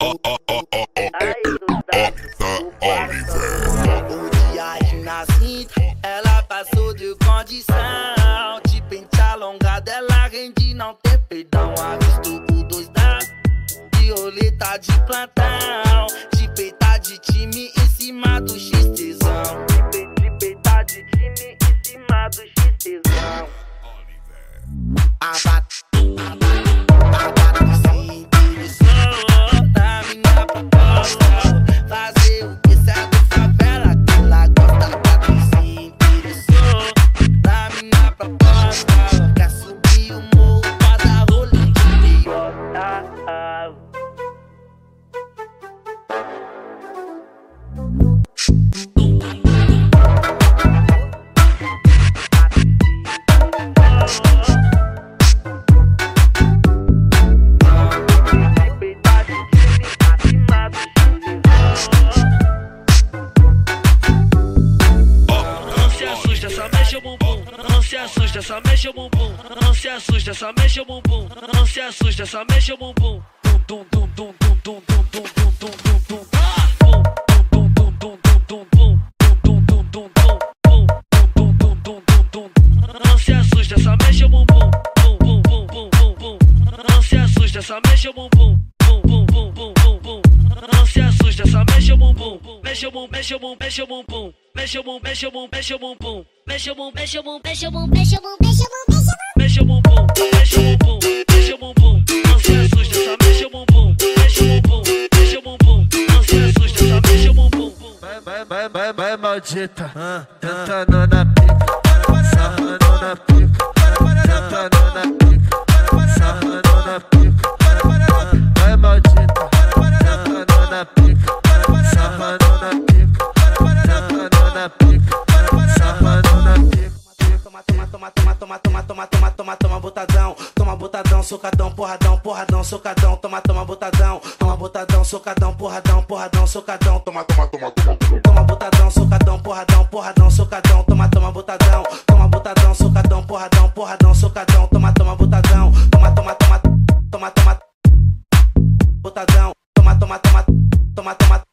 O dia de nascimento, ela passou de condição. De pente alongado, ela rende, não tem perdão. Avisto por dois dados, de roleta de plantão. De peita de time em cima do X-tesão. Stop. Mexe o bumbum. Não se assusta, só mexe o bumbum. Não se assusta, só mexe o bumbum. Tum, tum, tum, tum, pum. Tum, tum, tum, tum, tum, tum. Não se assusta, só mexe o bumbum. Pum, pum, pum, pum, pum, pum. Não se assusta, só mexe o bumbum. Pum, pum, pum, pum, pum, pum. Não se assusta, só mexe o bumbum, mexe o bumbum. Mexe o bumbum, mexe o bumbum, mexe o bumbum. Mexe o bumbum, mexe o bumbum, mexe o bumbum. Mexe o bumbum, mexe o bumbum, mexe o bumbum. Mexe o bumbum, mexe o bumbum, mexe o bumbum. Não se assusta, só mexe o bumbum. Mexe o bumbum, mexe o bumbum. Não se assusta, só mexe o bumbum. Vai, vai, vai, vai, vai, maldita. Tentando na pica, sarrando na pica. Tentando na pica, na pica, sarrando na pica. Toma, toma, toma, toma, toma, toma, toma, toma, toma, toma, botadão, toma botadão, socadão, porradão, porradão, socadão, toma, toma, botadão, toma botadão, socadão, porradão, porradão, socadão, toma, toma, toma, toma, toma botadão, socadão, porradão, porradão, socadão, toma, toma, botadão, toma botadão, socadão, porradão, porradão, socadão, toma, toma, botadão, toma, toma, toma, toma, toma, botadão, toma, toma, toma, toma, toma,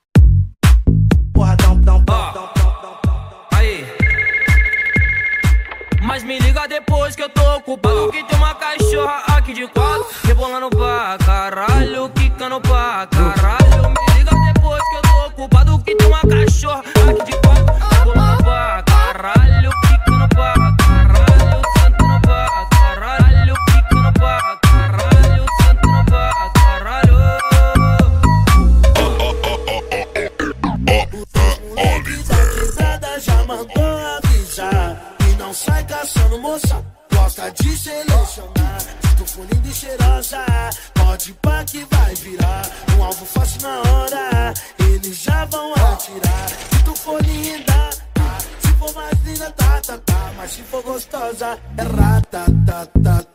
Mas me liga depois que eu tô ocupado. Que tem uma cachorra aqui de quatro. Rebolando pra caralho, quicando pra caralho. Moça Gosta de selecionar for linda e cheirosa. Pode pá que vai virar Um alvo fácil na hora. Eles já vão atirar. Se tu for linda tá. Se for mais linda, tá, tá, tá. Mas se for gostosa, é rata, tá, tá, tá.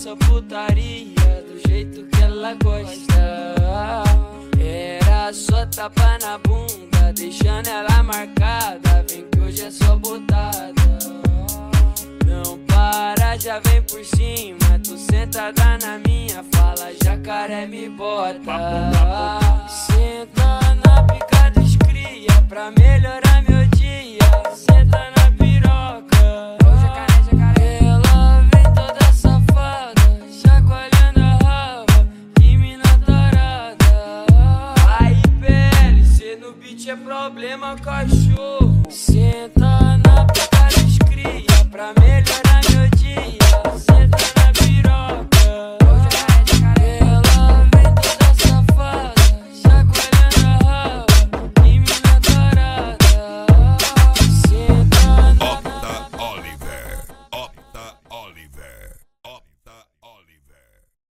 Essa putaria do jeito que ela gosta. Era só tapa na bunda, deixando ela marcada. Vem que hoje é só botada. Não para, já vem por cima. Tu sentada na minha fala, jacaré me bota. É problema, cachorro. Senta